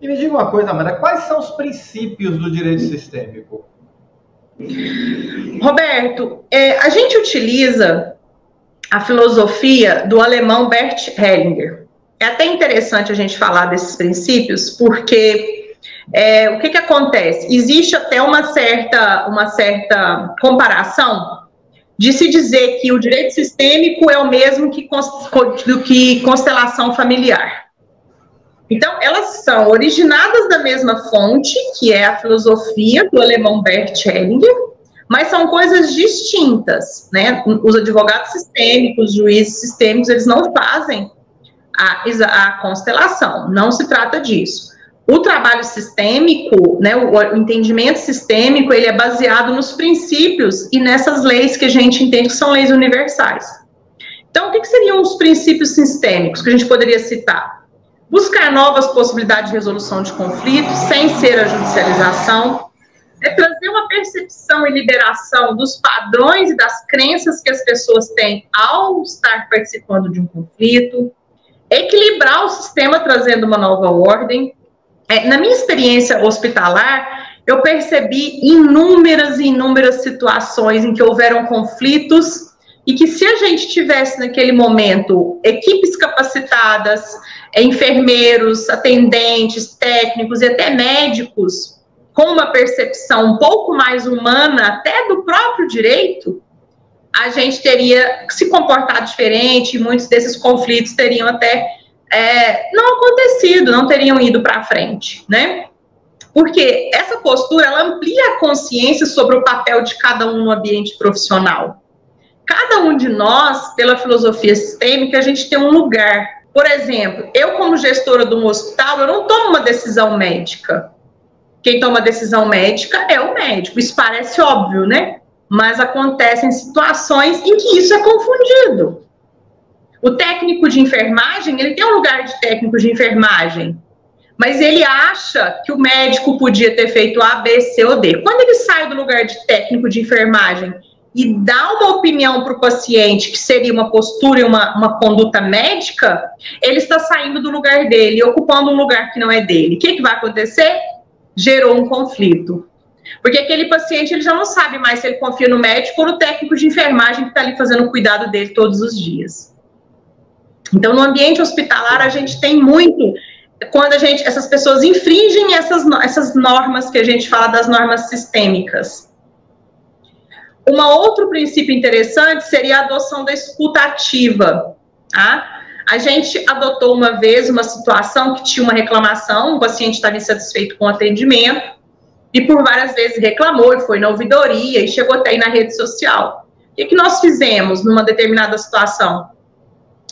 E me diga uma coisa, Amanda, quais são os princípios do direito sistêmico? Roberto, é, a gente utiliza a filosofia do alemão Bert Hellinger. É até interessante a gente falar desses princípios, porque é, o que, que acontece? Existe até uma certa, uma certa comparação de se dizer que o direito sistêmico é o mesmo que, do que constelação familiar. Então, elas são originadas da mesma fonte, que é a filosofia do alemão Bert Hellinger, mas são coisas distintas, né? Os advogados sistêmicos, os juízes sistêmicos, eles não fazem a, a constelação, não se trata disso. O trabalho sistêmico, né, o, o, entendimento sistêmico, ele é baseado nos princípios e nessas leis que a gente entende que são leis universais. Então, o que, que seriam os princípios sistêmicos que a gente poderia citar? Buscar novas possibilidades de resolução de conflitos sem ser a judicialização, é trazer uma percepção e liberação dos padrões e das crenças que as pessoas têm ao estar participando de um conflito, equilibrar o sistema trazendo uma nova ordem. É, na minha experiência hospitalar, eu percebi inúmeras e inúmeras situações em que houveram conflitos e que se a gente tivesse naquele momento equipes capacitadas, enfermeiros, atendentes, técnicos e até médicos com uma percepção um pouco mais humana até do próprio direito, a gente teria se comportado diferente, muitos desses conflitos teriam até é, não acontecido, não teriam ido para frente, né? Porque essa postura ela amplia a consciência sobre o papel de cada um no ambiente profissional. Cada um de nós, pela filosofia sistêmica, a gente tem um lugar por exemplo, eu como gestora de um hospital, eu não tomo uma decisão médica. Quem toma decisão médica é o médico. Isso parece óbvio, né? Mas acontecem situações em que isso é confundido. O técnico de enfermagem, ele tem um lugar de técnico de enfermagem, mas ele acha que o médico podia ter feito A, B, C ou D. Quando ele sai do lugar de técnico de enfermagem e dá uma opinião para o paciente, que seria uma postura e uma, uma conduta médica, ele está saindo do lugar dele ocupando um lugar que não é dele. O que, que vai acontecer? Gerou um conflito. Porque aquele paciente ele já não sabe mais se ele confia no médico ou no técnico de enfermagem que está ali fazendo o cuidado dele todos os dias. Então, no ambiente hospitalar, a gente tem muito quando a gente, essas pessoas infringem essas, essas normas que a gente fala das normas sistêmicas. Um outro princípio interessante seria a adoção da escuta ativa. Tá? A gente adotou uma vez uma situação que tinha uma reclamação, o paciente estava insatisfeito com o atendimento, e por várias vezes reclamou, e foi na ouvidoria, e chegou até aí na rede social. O que, que nós fizemos numa determinada situação?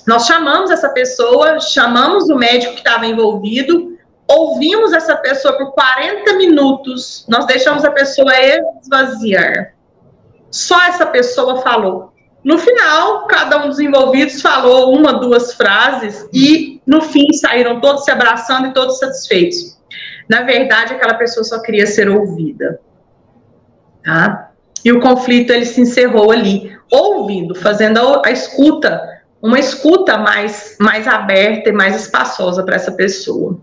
Nós chamamos essa pessoa, chamamos o médico que estava envolvido, ouvimos essa pessoa por 40 minutos, nós deixamos a pessoa esvaziar. Só essa pessoa falou. No final, cada um dos envolvidos falou uma, duas frases e no fim saíram todos se abraçando e todos satisfeitos. Na verdade, aquela pessoa só queria ser ouvida. Tá? E o conflito ele se encerrou ali, ouvindo, fazendo a, a escuta, uma escuta mais, mais aberta e mais espaçosa para essa pessoa.